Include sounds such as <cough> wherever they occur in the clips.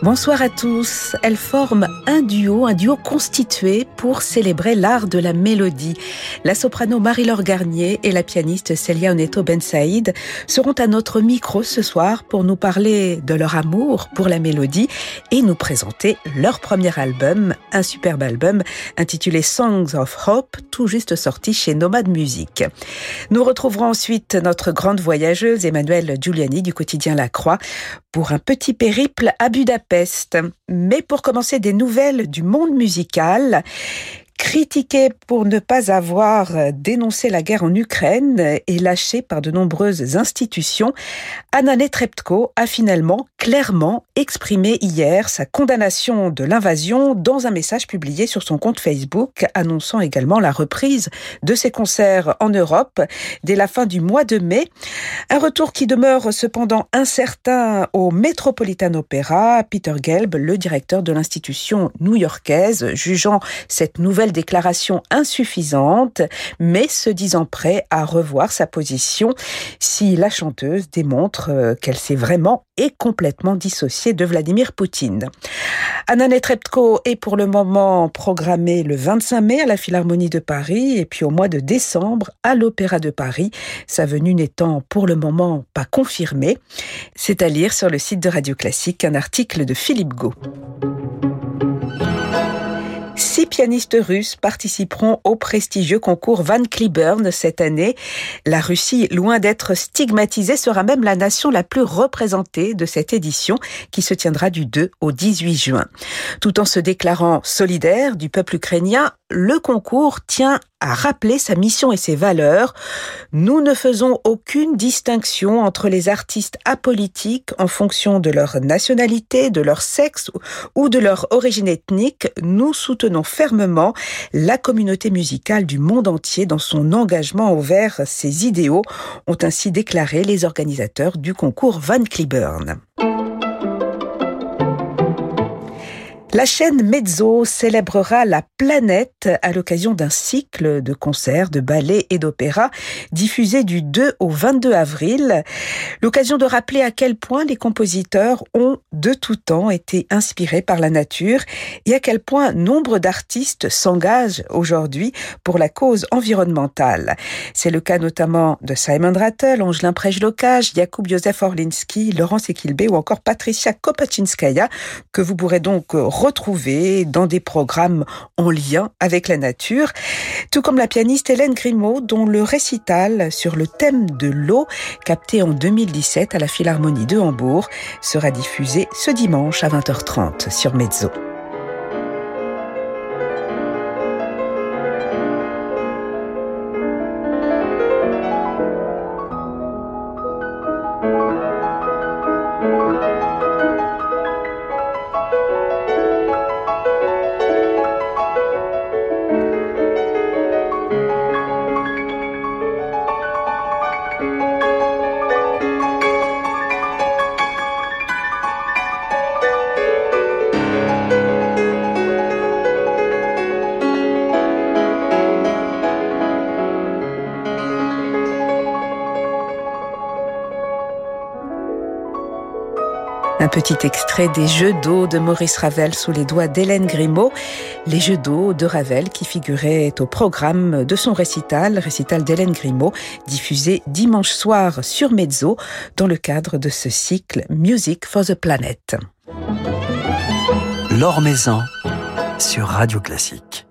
Bonsoir à tous. Elles forment un duo, un duo constitué pour célébrer l'art de la mélodie. La soprano Marie-Laure Garnier et la pianiste Celia Oneto Ben Saïd seront à notre micro ce soir pour nous parler de leur amour pour la mélodie et nous présenter leur premier album, un superbe album intitulé Songs of Hope, tout juste sorti chez Nomad Music. Nous retrouverons ensuite notre grande voyageuse Emmanuelle Giuliani du quotidien La Croix pour un petit périple à Budapest. Mais pour commencer des nouvelles du monde musical, Critiqué pour ne pas avoir dénoncé la guerre en Ukraine et lâché par de nombreuses institutions, Anna Netrebko a finalement clairement exprimé hier sa condamnation de l'invasion dans un message publié sur son compte Facebook, annonçant également la reprise de ses concerts en Europe dès la fin du mois de mai. Un retour qui demeure cependant incertain au Metropolitan Opera. Peter Gelb, le directeur de l'institution new-yorkaise, jugeant cette nouvelle déclaration insuffisante, mais se disant prêt à revoir sa position si la chanteuse démontre euh, qu'elle s'est vraiment et complètement dissociée de Vladimir Poutine. Anna Netrebko est pour le moment programmée le 25 mai à la Philharmonie de Paris et puis au mois de décembre à l'Opéra de Paris, sa venue n'étant pour le moment pas confirmée. C'est à lire sur le site de Radio Classique un article de Philippe Gau. Six pianistes russes participeront au prestigieux concours Van Cliburn cette année. La Russie, loin d'être stigmatisée, sera même la nation la plus représentée de cette édition qui se tiendra du 2 au 18 juin. Tout en se déclarant solidaire du peuple ukrainien, le concours tient à rappeler sa mission et ses valeurs. Nous ne faisons aucune distinction entre les artistes apolitiques en fonction de leur nationalité, de leur sexe ou de leur origine ethnique. Nous soutenons fermement la communauté musicale du monde entier dans son engagement envers ses idéaux, ont ainsi déclaré les organisateurs du concours Van Cliburn. La chaîne Mezzo célébrera la planète à l'occasion d'un cycle de concerts, de ballets et d'opéras diffusés du 2 au 22 avril. L'occasion de rappeler à quel point les compositeurs ont de tout temps été inspirés par la nature et à quel point nombre d'artistes s'engagent aujourd'hui pour la cause environnementale. C'est le cas notamment de Simon Rattle, Angelin Prejlocage, Jakub Józef Orlinski, Laurence Ekilbe ou encore Patricia Kopachinskaya que vous pourrez donc retrouver dans des programmes en lien avec la nature, tout comme la pianiste Hélène Grimaud, dont le récital sur le thème de l'eau, capté en 2017 à la Philharmonie de Hambourg, sera diffusé ce dimanche à 20h30 sur Mezzo. Un petit extrait des Jeux d'eau de Maurice Ravel sous les doigts d'Hélène Grimaud. Les Jeux d'eau de Ravel qui figuraient au programme de son récital, récital d'Hélène Grimaud, diffusé dimanche soir sur Mezzo dans le cadre de ce cycle Music for the Planet. L'Or sur Radio Classique.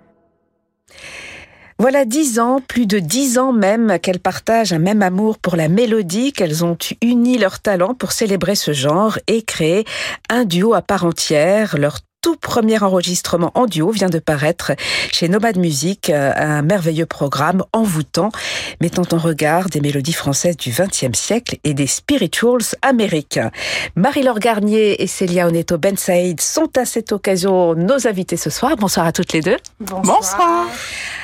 Voilà dix ans, plus de dix ans même, qu'elles partagent un même amour pour la mélodie, qu'elles ont uni leurs talents pour célébrer ce genre et créer un duo à part entière. Leur tout premier enregistrement en duo vient de paraître chez Nomad Music, euh, un merveilleux programme envoûtant, mettant en regard des mélodies françaises du XXe siècle et des spirituals américains. Marie-Laure Garnier et Célia Oneto Ben Saïd sont à cette occasion nos invités ce soir. Bonsoir à toutes les deux. Bonsoir. Bonsoir.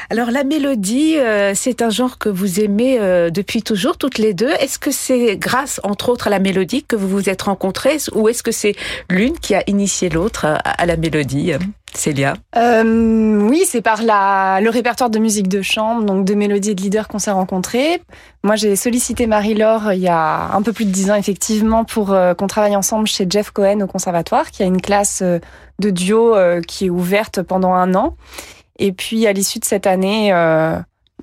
Alors la mélodie, euh, c'est un genre que vous aimez euh, depuis toujours, toutes les deux. Est-ce que c'est grâce, entre autres, à la mélodie que vous vous êtes rencontrées ou est-ce que c'est l'une qui a initié l'autre à, à, la mélodie Célia euh, Oui, c'est par le répertoire de musique de chambre, donc de mélodies et de leaders qu'on s'est rencontrés. Moi, j'ai sollicité Marie-Laure il y a un peu plus de dix ans, effectivement, pour euh, qu'on travaille ensemble chez Jeff Cohen au conservatoire, qui a une classe euh, de duo euh, qui est ouverte pendant un an. Et puis, à l'issue de cette année,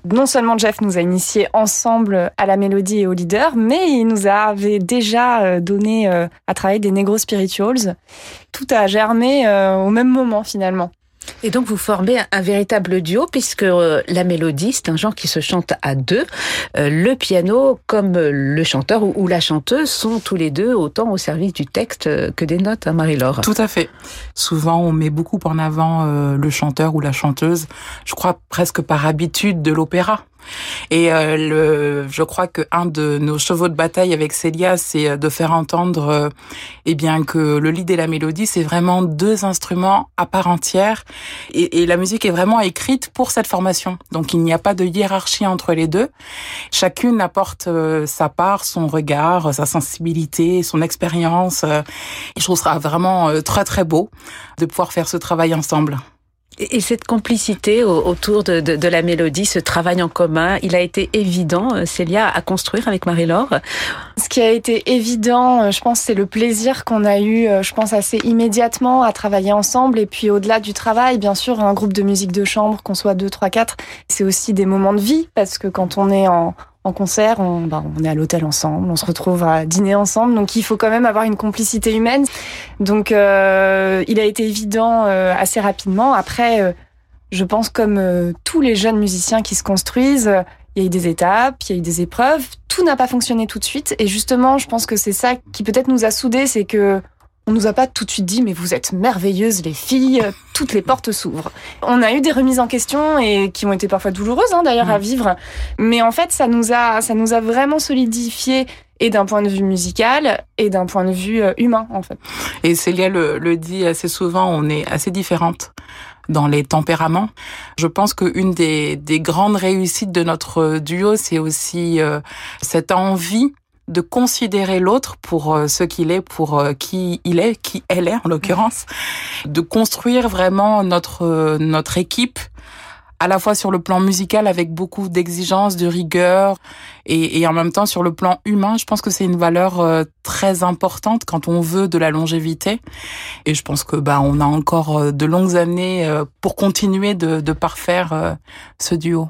non seulement Jeff nous a initiés ensemble à la mélodie et au leader, mais il nous avait déjà euh, donné euh, à travailler des Negro Spirituals. Tout a germé euh, au même moment finalement. Et donc vous formez un, véritable duo puisque euh, la mélodie, c'est un genre qui se chante à deux. Euh, le piano comme le chanteur ou, la chanteuse sont tous les deux autant au service du texte euh, que des notes, hein, Marie-Laure. Tout à fait. Souvent on met beaucoup en avant le chanteur ou la chanteuse, je crois presque par habitude de l'opéra. Et euh, le, je crois que un de nos chevaux de bataille avec Célia, c'est euh, de faire entendre, euh, eh bien que le lead et la mélodie, c'est vraiment deux instruments à part entière. Et, et, la musique est vraiment écrite pour cette formation. Donc il n'y a pas de hiérarchie entre les deux. Chacune apporte sa part, son regard, sa sensibilité, son expérience. et je trouve ça vraiment très très beau de pouvoir faire ce travail ensemble. Et cette complicité autour de, de, de, la mélodie, ce travail en commun, il a été évident, euh, Célia, à construire avec Marie-Laure Ce qui a été évident, euh, je pense, c'est le plaisir qu'on a eu, euh, je pense, assez immédiatement à travailler ensemble. Et puis au-delà du travail, bien sûr, un groupe de musique de chambre, qu'on soit deux, trois, quatre, c'est aussi des moments de vie, parce que quand on est en, en concert, on, bah, on est à l'hôtel ensemble, on se retrouve à dîner ensemble, donc il faut quand même avoir une complicité humaine. Donc euh, il a été évident euh, assez rapidement. Après, euh, je pense comme tous les jeunes musiciens qui se construisent, il y a eu des étapes, il y a eu des épreuves, tout n'a pas fonctionné tout de suite. Et justement, je pense que c'est ça qui peut-être nous a soudés, c'est que on nous a pas tout de suite dit mais vous êtes merveilleuses les filles, toutes les portes s'ouvrent. On a eu des remises en question et qui ont été parfois douloureuses hein, d'ailleurs à mmh. vivre, mais en fait ça nous a ça nous a vraiment solidifié et d'un point de vue musical et d'un point de vue euh, humain en fait. Et Célia le, le dit assez souvent, on est assez différentes dans les tempéraments. Je pense qu'une des, des grandes réussites de notre duo, c'est aussi euh, cette envie de considérer l'autre pour euh, ce qu'il est, pour euh, qui il est, qui elle est en l'occurrence, de construire vraiment notre euh, notre équipe à la fois sur le plan musical avec beaucoup d'exigences, de rigueur et, et, en même temps sur le plan humain, je pense que c'est une valeur très importante quand on veut de la longévité et je pense que bah on a encore de longues années pour continuer de, de parfaire ce duo.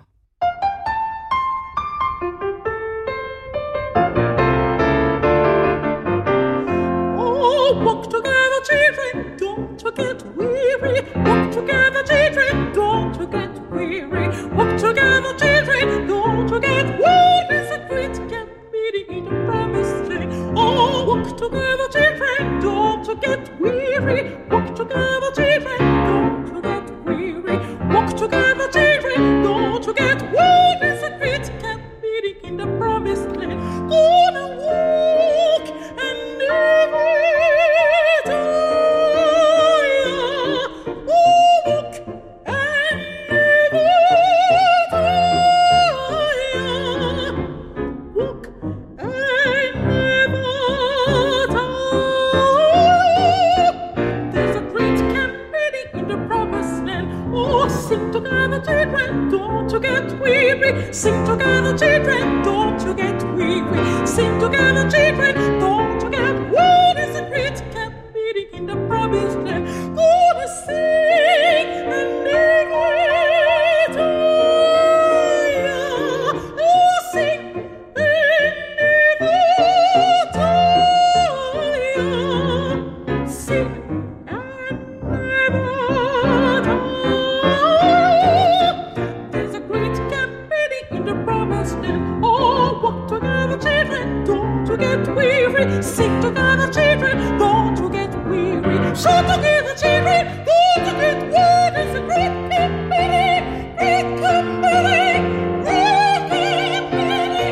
Sing together, children, don't you get weary. Shout together, children, don't you get weary. It's a great big baby, big company, great company.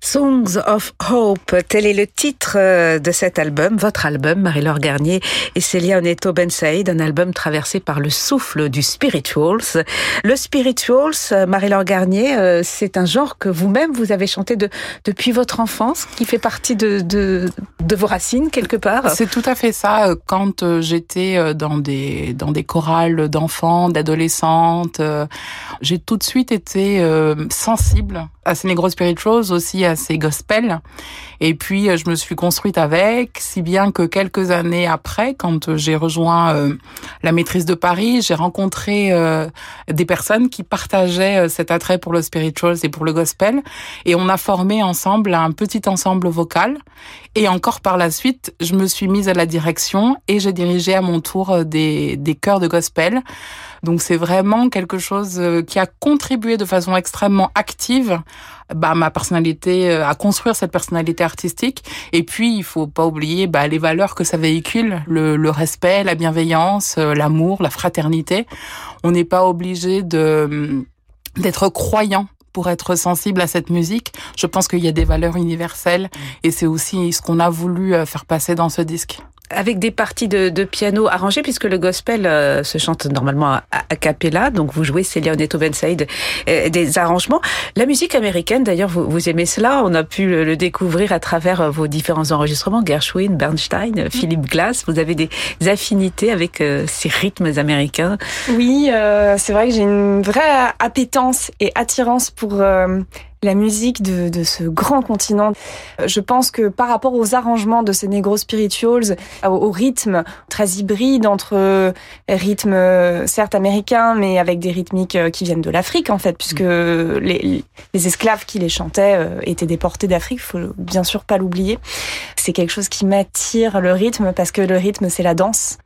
Songs of Hope, tel est le titre euh, de cet album, votre album, Marie-Laure Garnier et Célia Oneto Ben Saïd, un album traversé par le souffle du spirituals. Le spirituals, euh, Marie-Laure Garnier, euh, c'est un genre que vous-même vous avez chanté de, depuis votre enfance, qui fait partie de, de, de vos racines quelque part? C'est tout à fait ça. Quand j'étais dans des dans des chorales d'enfants, d'adolescentes, j'ai tout de suite été sensible à ces Negro Spirituals, aussi à ces gospels. Et puis, euh, je me suis construite avec, si bien que quelques années après, quand j'ai rejoint euh, la maîtrise de Paris, j'ai rencontré euh, des personnes qui partageaient cet attrait pour le spirituals et pour le gospel. Et on a formé ensemble un petit ensemble vocal. Et encore par la suite, je me suis mise à la direction et j'ai dirigé à mon tour des, des chœurs de gospel. Donc c'est vraiment quelque chose qui a contribué de façon extrêmement active bah, ma personnalité, euh, à construire cette personnalité artistique. Et puis, il faut pas oublier bah, les valeurs que ça véhicule, le, le respect, la bienveillance, euh, l'amour, la fraternité. On n'est pas obligé de d'être croyant pour être sensible à cette musique. Je pense qu'il y a des valeurs universelles et c'est aussi ce qu'on a voulu euh, faire passer dans ce disque avec des parties de, de, piano arrangées, puisque le gospel euh, se chante normalement à, a cappella, donc vous jouez Célia Oneto Ben Saïd euh, des arrangements. La musique américaine, d'ailleurs, vous, vous, aimez cela, on a pu le, découvrir à travers euh, vos différents enregistrements, Gershwin, Bernstein, mm. Philip Glass, vous avez des affinités avec ces rythmes américains. Oui, c'est vrai que j'ai une vraie appétence et attirance pour la musique de, de, ce grand continent. Je pense que par rapport aux arrangements de ces Negro Spirituals, au, rythme très hybride entre euh, rythmes euh, certes américains, mais avec des rythmiques euh, qui viennent de l'Afrique en fait, puisque mm. les, les, esclaves qui les chantaient étaient déportés d'Afrique, faut bien sûr pas l'oublier. C'est quelque chose qui m'attire le rythme parce que le rythme c'est la danse.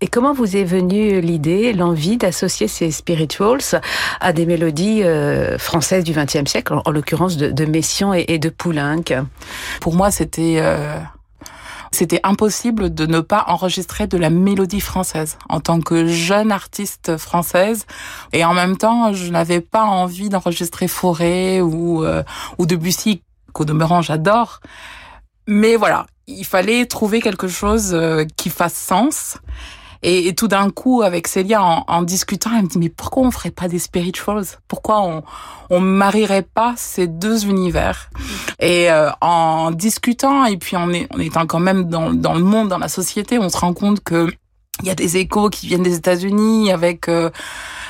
Et comment vous est venue l'idée, l'envie d'associer ces spirituals à des mélodies euh, françaises du XXe siècle, en, l'occurrence de, de, Messiaen et, de Poulenc? Pour moi, c'était euh, c'était impossible de ne pas enregistrer de la mélodie française en tant que jeune artiste française. Et en même temps, je n'avais pas envie d'enregistrer Forêt ou euh, ou Debussy, qu'au demeurant j'adore. Mais voilà, il fallait trouver quelque chose euh, qui fasse sens. Et, tout d'un coup, avec Célia, en, discutant, elle me dit, mais pourquoi on ferait pas des spirituals? Pourquoi on, on marierait pas ces deux univers? Et euh, en discutant, et puis en, en étant quand même dans, dans le monde, dans la société, on se rend compte que il y a des échos qui viennent des États-Unis avec... Euh,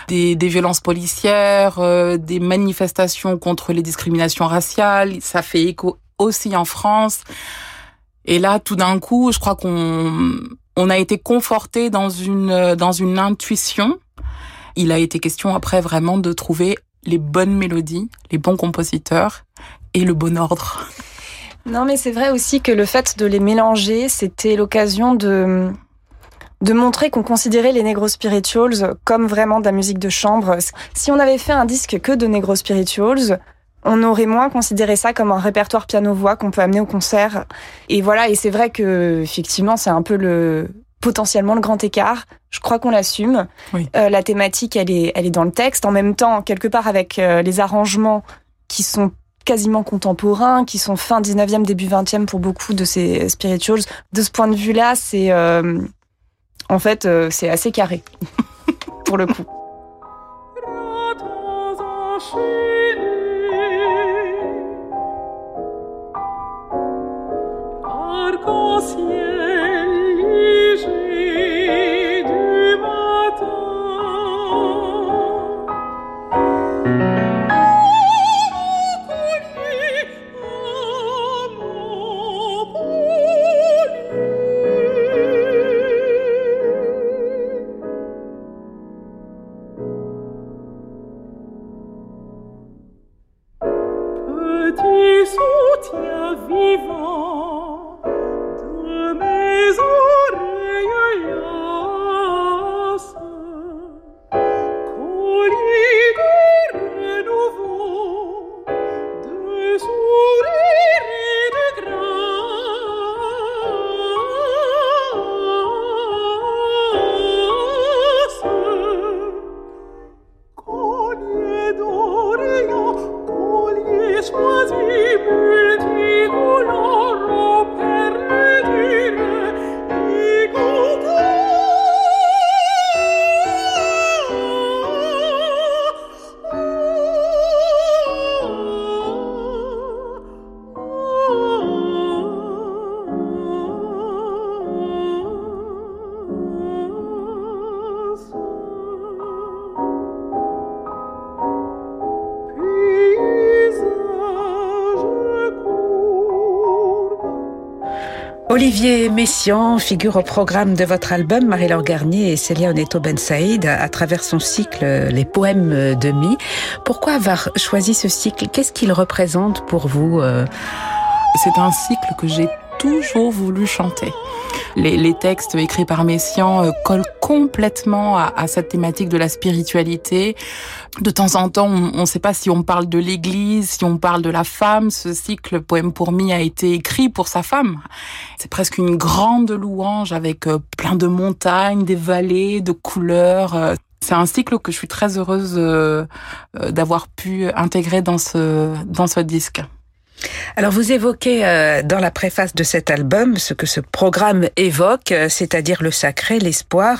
des, des, violences policières, des manifestations contre les discriminations raciales. Ça fait écho aussi en France. Et là, tout d'un coup, je crois qu'on on a été conforté dans une dans une intuition. Il a été question après vraiment de trouver les bonnes mélodies, les bons compositeurs et le bon ordre. Non, mais c'est vrai aussi que le fait de les mélanger, c'était l'occasion de de montrer qu'on considérait les Negro Spirituals comme vraiment de la musique de chambre. Si on avait fait un disque que de Negro Spirituals, on aurait moins considéré ça comme un répertoire piano-voix qu'on peut amener au concert. Et voilà, et c'est vrai que effectivement, c'est un peu le potentiellement le grand écart. Je crois qu'on l'assume. Euh, la thématique, elle est, elle est dans le texte. En même temps, quelque part avec euh, les arrangements qui sont quasiment contemporains, qui sont fin 19e, début 20e pour beaucoup de ces spirituals. De ce point de vue-là, c'est euh, en fait, c'est assez carré <laughs> pour le coup. Petit soutien vivant de Olivier Messiaen figure au programme de votre album Marie-Laure Garnier et Célia Oneto Ben Saïd à travers son cycle Les poèmes de Mi. Pourquoi avoir choisi ce cycle? Qu'est-ce qu'il représente pour vous euh? C'est un cycle que j'ai toujours voulu chanter. Les, textes écrits par Messiaen euh, collent complètement à, cette thématique de la spiritualité. De temps en temps, on ne sait pas si on parle de l'Église, si on parle de la femme. Ce cycle Poème pour Mi a été écrit pour sa femme. C'est presque une grande louange avec euh, plein de montagnes, des vallées, de couleurs. Euh. C'est un cycle que je suis très heureuse d'avoir pu intégrer dans ce, dans ce disque. Alors vous évoquez euh, dans la préface de cet album ce que ce programme évoque, euh, c'est-à-dire le sacré, l'espoir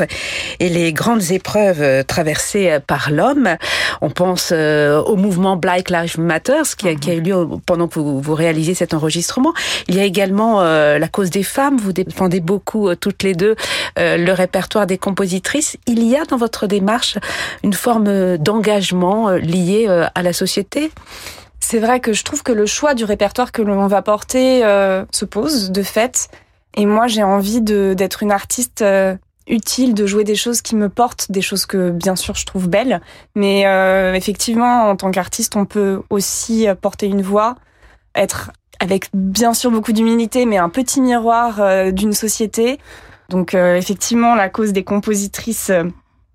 et les grandes épreuves euh, traversées par l'homme. On pense au mouvement Black Lives Matter qui a, qui a eu lieu pendant que vous, vous réalisez cet enregistrement. Il y a également la cause des femmes. Vous défendez beaucoup toutes les deux le répertoire des compositrices. Il y a dans votre démarche une forme d'engagement lié à la société? C'est vrai que je trouve que le choix du répertoire que l'on va porter euh, se pose de fait. Et moi, j'ai envie d'être une artiste euh, utile, de jouer des choses qui me portent, des choses que bien sûr je trouve belles. Mais euh, effectivement, en tant qu'artiste, on peut aussi porter une voix, être avec bien sûr beaucoup d'humilité, mais un petit miroir d'une société. Donc effectivement, la cause des compositrices,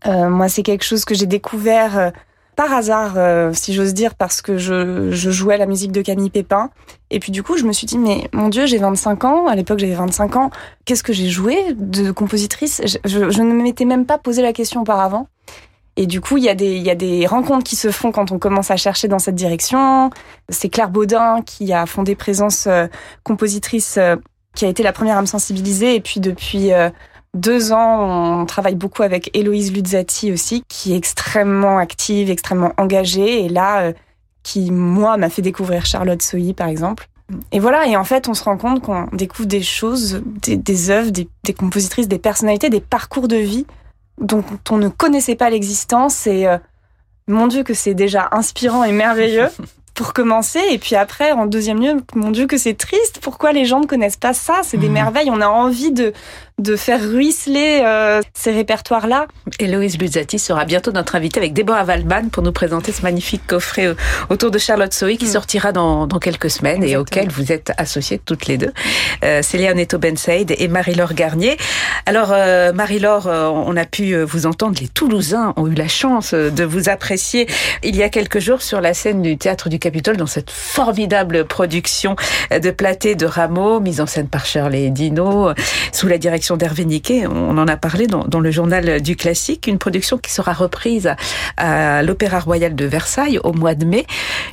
moi, c'est quelque chose que j'ai découvert par hasard, euh, si j'ose dire, parce que je, je, jouais la musique de Camille Pépin. Et puis du coup, je me suis dit, mais mon Dieu, j'ai 25 ans. À l'époque, j'avais 25 ans. Qu'est-ce que j'ai joué de compositrice? Je, je, ne m'étais même pas posé la question auparavant. Et du coup, il y, a des, il y a des rencontres qui se font quand on commence à chercher dans cette direction. C'est Claire Baudin qui a fondé Présence euh, Compositrice, euh, qui a été la première à me sensibiliser. Et puis depuis deux ans, on travaille beaucoup avec Héloïse Luzzati aussi, qui est extrêmement active, extrêmement engagée, et là, euh, qui, moi, m'a fait découvrir Charlotte Soyi, par exemple. Et voilà, et en fait, on se rend compte qu'on découvre des choses, des, des œuvres, des, des, compositrices, des personnalités, des parcours de vie dont on ne connaissait pas l'existence, et euh, mon Dieu que c'est déjà inspirant et merveilleux. <laughs> pour commencer. Et puis après, en deuxième lieu, mon Dieu, que c'est triste. Pourquoi les gens ne connaissent pas ça? C'est des mmh. merveilles. On a envie de, de faire ruisseler euh, ces répertoires-là. Héloïse Luzzati sera bientôt notre invitée avec Déborah Waldman pour nous présenter ce magnifique coffret euh, autour de Charlotte Sohi qui mmh. sortira dans, dans, quelques semaines Exactement. et auquel vous êtes associées toutes les deux. Euh, Célia Neto Bensaïd et Marie-Laure Garnier. Alors, euh, Marie-Laure, euh, on a pu vous entendre. Les Toulousains ont eu la chance de vous apprécier il y a quelques jours sur la scène du Théâtre du Capitole dans cette formidable production de Platé de Rameau, mise en scène par Shirley Dino, sous la direction d'Hervé Niquet. On en a parlé dans, dans, le journal du classique, une production qui sera reprise à l'Opéra Royal de Versailles au mois de mai.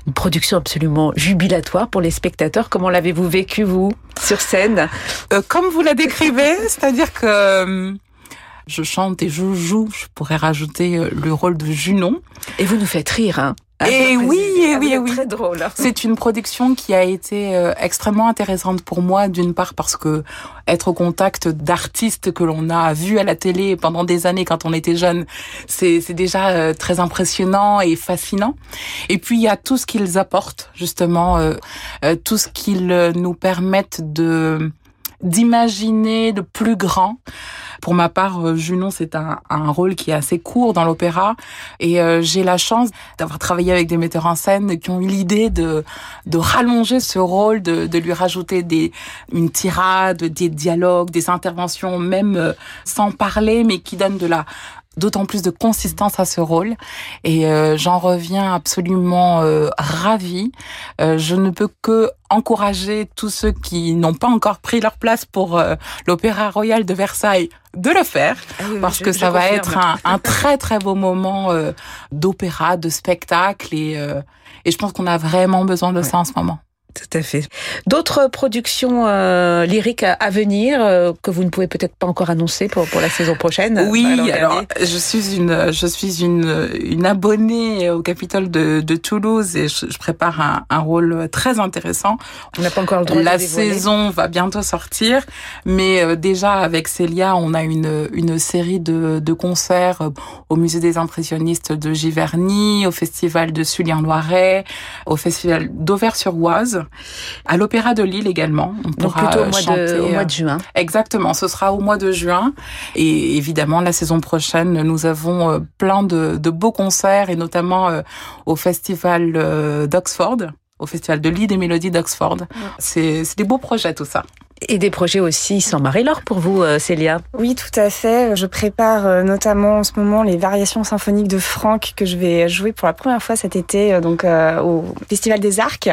Une production absolument jubilatoire pour les spectateurs. Comment l'avez-vous vécu, vous, sur scène? Euh, Comme vous la décrivez, <laughs> c'est-à-dire que euh, je chante et je joue, je pourrais rajouter euh, le rôle de Junon. Et vous nous faites rire, hein et oui, et oui, et oui. Très drôle. Hein. C'est une production qui a été euh, extrêmement intéressante pour moi, d'une part parce que être au contact d'artistes que l'on a vus à la télé pendant des années quand on était jeune, c'est déjà euh, très impressionnant et fascinant. Et puis il y a tout ce qu'ils apportent, justement, euh, tout ce qu'ils nous permettent de d'imaginer de plus grand. Pour ma part, euh, Junon, c'est un, rôle qui est assez court dans l'opéra et euh, j'ai la chance d'avoir travaillé avec des metteurs en scène qui ont eu l'idée de, de rallonger ce rôle, de, de lui rajouter des, une tirade, des dialogues, des interventions, même euh, sans parler, mais qui donnent de la d'autant plus de consistance à ce rôle et euh, j'en reviens absolument euh, ravie. Euh, je ne peux que encourager tous ceux qui n'ont pas encore pris leur place pour euh, l'Opéra Royal de Versailles de le faire ah oui, parce je, que ça va confirme. être un, un, très très beau moment euh, d'opéra, de spectacle et, euh, et je pense qu'on a vraiment besoin de ouais. ça en ce moment. Tout à fait. D'autres productions euh, lyriques à, venir euh, que vous ne pouvez peut-être pas encore annoncer pour, pour la saison prochaine Oui, alors je suis une je suis une, une abonnée au Capitole de, de Toulouse et je, je prépare un, un, rôle très intéressant. On n'a pas encore le droit. La de saison va bientôt sortir, mais euh, déjà avec Célia, on a une une série de, de concerts euh, au Musée des impressionnistes de Giverny, au Festival de Sully en Loiret, au Festival d'Auvers-sur-Oise À l'Opéra de Lille également. On Donc plutôt au mois, de, au mois de juin. Exactement, ce sera au mois de juin. Et évidemment, la saison prochaine, nous avons plein de, de beaux concerts et notamment au festival d'Oxford au Festival de Lille des Mélodies d'Oxford. C'est des beaux projets tout ça. Et des projets aussi sans Marie-Laure pour vous, euh, Célia Oui, tout à fait. Je prépare euh, notamment en ce moment les variations symphoniques de Franck que je vais jouer pour la première fois cet été euh, donc au Festival des Arcs.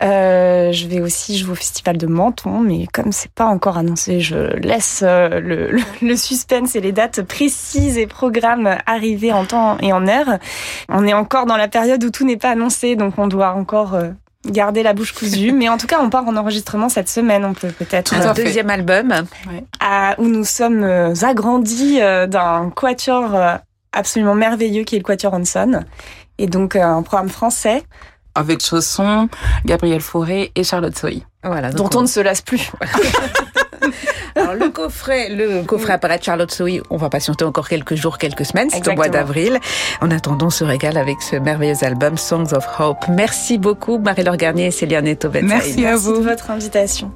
je vais aussi jouer au Festival de Menton, mais comme c'est pas encore annoncé, je laisse le, le, suspense et les dates précises et programmes arriver en temps et en heure. On est encore dans la période où tout n'est pas annoncé, donc on doit encore garder la bouche cousue. mais en tout cas, on part en enregistrement cette semaine. On peut peut-être un deuxième album où nous sommes euh, agrandis euh, d'un quatuor euh, absolument merveilleux qui est le Quatuor Hanson. Et donc un programme français. Avec Chausson, Gabriel Fauré et Charlotte Soy. Voilà, dont on... ne se lasse plus. <laughs> <laughs> Alors le coffret, le coffret apparaît de Charlotte Soy, on va patienter encore quelques jours, quelques semaines, c'est au mois d'avril. En attendant, on se régale avec ce merveilleux album Songs of Hope. Merci beaucoup Marie-Laure Garnier et Célia Neto Merci à vous. Merci de votre invitation.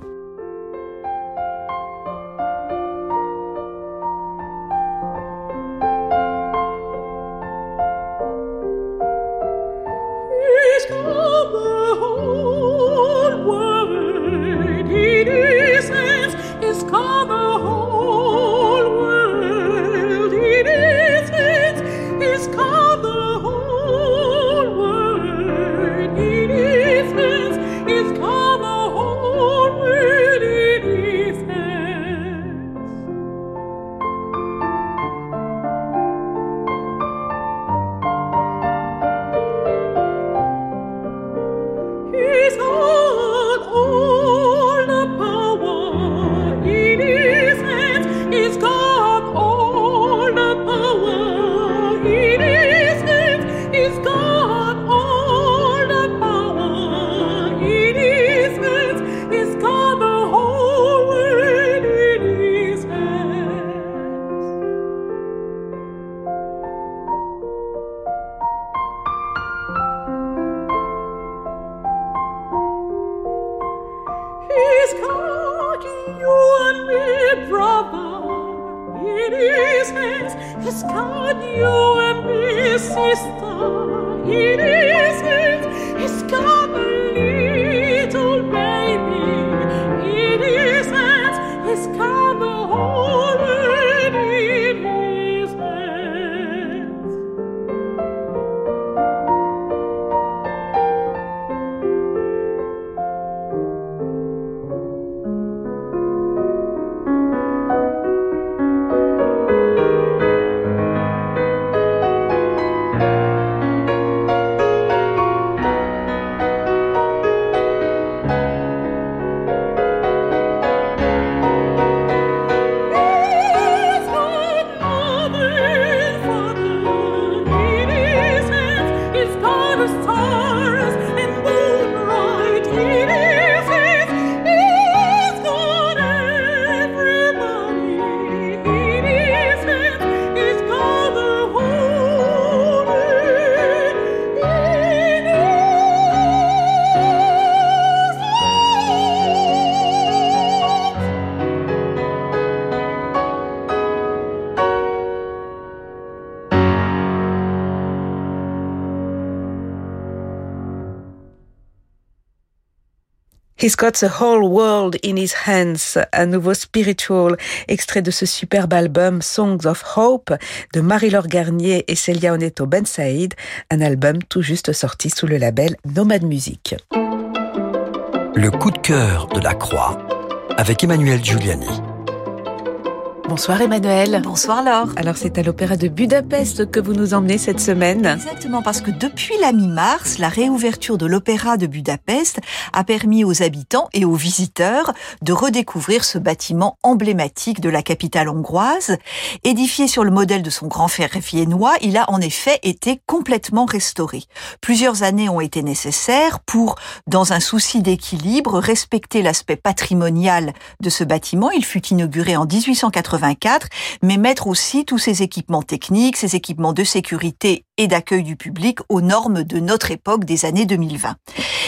He's got the whole world in his hands, un nouveau spiritual, extrait de ce superbe album Songs of Hope de Marie-Laure Garnier et Celia Oneto Ben Saïd, un album tout juste sorti sous le label Nomad Music. Le coup de cœur de la Croix avec Emmanuel Giuliani. Bonsoir Emmanuel. Bonsoir Laure. Alors c'est à l'Opéra de Budapest que vous nous emmenez cette semaine. Exactement, parce que depuis la mi-mars, la réouverture de l'Opéra de Budapest a permis aux habitants et aux visiteurs de redécouvrir ce bâtiment emblématique de la capitale hongroise. Édifié sur le modèle de son grand frère viennois, il a en effet été complètement restauré. Plusieurs années ont été nécessaires pour, dans un souci d'équilibre, respecter l'aspect patrimonial de ce bâtiment. Il fut inauguré en 1880 1984, mais mettre aussi tous ces équipements techniques, ces équipements de sécurité et d'accueil du public aux normes de notre époque des années 2020.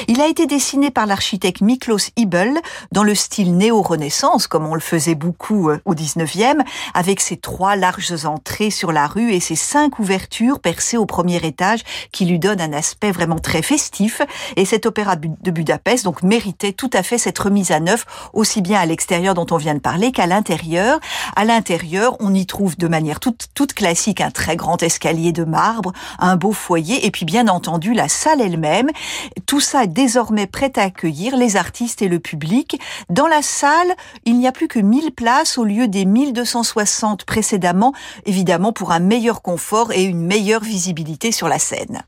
Il a été dessiné par l'architecte Miklos Ibel dans le style néo-renaissance, comme on le faisait beaucoup euh, au 19e, avec ses trois larges entrées sur la rue et ses cinq ouvertures percées au premier étage qui lui donnent un aspect vraiment très festif. Et cet opéra de Budapest donc méritait tout à fait cette remise à neuf, aussi bien à l'extérieur dont on vient de parler qu'à l'intérieur. À l'intérieur, on y trouve de manière toute, toute classique un très grand escalier de marbre, un beau foyer et puis bien entendu la salle elle-même. Tout ça est désormais prêt à accueillir les artistes et le public. Dans la salle, il n'y a plus que 1000 places au lieu des 1260 précédemment, évidemment pour un meilleur confort et une meilleure visibilité sur la scène.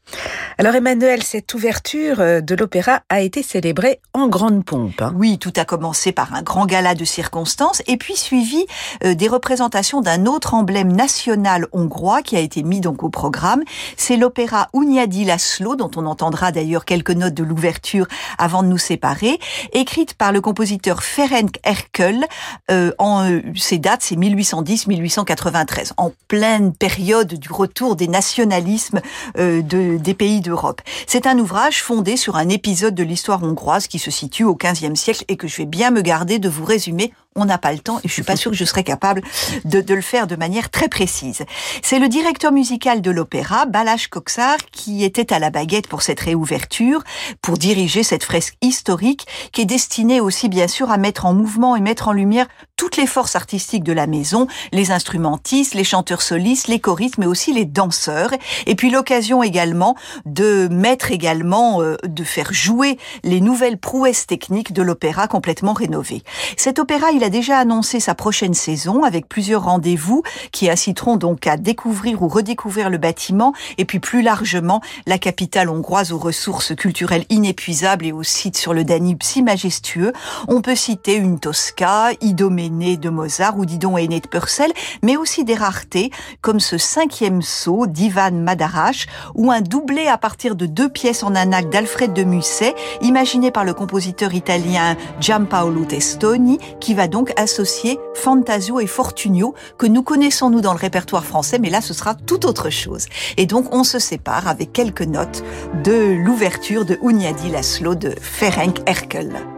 Alors Emmanuel, cette ouverture euh, de l'opéra a été célébrée en grande pompe. Hein. Oui, tout a commencé par un grand gala de circonstances et puis suivi euh, des représentations d'un autre emblème national hongrois qui a été mis donc au programme. C'est l'opéra Unyadi Laszlo, dont on entendra d'ailleurs quelques notes de l'ouverture avant de nous séparer, écrite par le compositeur Ferenc Erkel. Euh, en, euh, ces dates, c'est 1810-1893, en pleine période du retour des nationalismes euh, de, des pays d'Europe. C'est un ouvrage fondé sur un épisode de l'histoire hongroise qui se situe au XVe siècle et que je vais bien me garder de vous résumer on n'a pas le temps et je suis pas sûre que je serais capable de, de le faire de manière très précise. C'est le directeur musical de l'opéra, Balázs Koksar, qui était à la baguette pour cette réouverture, pour diriger cette fresque historique qui est destinée aussi bien sûr à mettre en mouvement et mettre en lumière toutes les forces artistiques de la maison, les instrumentistes, les chanteurs solistes, les choristes, mais aussi les danseurs. Et puis l'occasion également de mettre également, euh, de faire jouer les nouvelles prouesses techniques de l'opéra complètement rénové. Cet opéra, il a déjà annoncé sa prochaine saison avec plusieurs rendez-vous qui inciteront donc à découvrir ou redécouvrir le bâtiment et puis plus largement la capitale hongroise aux ressources culturelles inépuisables et aux sites sur le Danube si majestueux. On peut citer une Tosca, Idoménée de Mozart ou Didon Aîné de Purcell, mais aussi des raretés comme ce cinquième saut d'Ivan Madarash ou un doublé à partir de deux pièces en un acte d'Alfred de Musset, imaginé par le compositeur italien Giampaolo Testoni, qui va donc associer Fantasio et Fortunio, que nous connaissons nous dans le répertoire français, mais là ce sera tout autre chose. Et donc on se sépare avec quelques notes de l'ouverture de Unyadi Laszlo de Ferenc Erkel.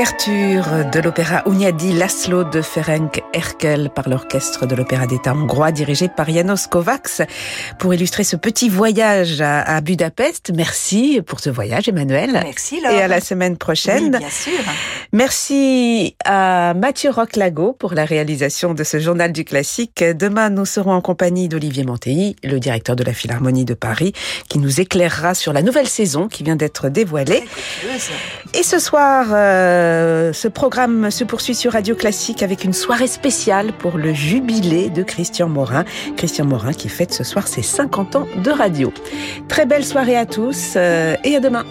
L'ouverture de l'opéra Unyadi Laszlo de Ferenc Erkel par l'orchestre de l'opéra d'État hongrois dirigé par Janos Kovacs pour illustrer ce petit voyage à, Budapest. Merci pour ce voyage Emmanuel. Merci Laure. Et à la semaine prochaine. Oui, bien sûr. Merci à Mathieu Roclago pour la réalisation de ce journal du classique. Demain, nous serons en compagnie d'Olivier Monteilly, le directeur de la Philharmonie de Paris, qui nous éclairera sur la nouvelle saison qui vient d'être dévoilée. Et ce soir, euh, ce programme se poursuit sur Radio Classique avec une soirée spéciale pour le jubilé de Christian Morin. Christian Morin qui fête ce soir ses 50 ans de radio. Très belle soirée à tous euh, et à demain.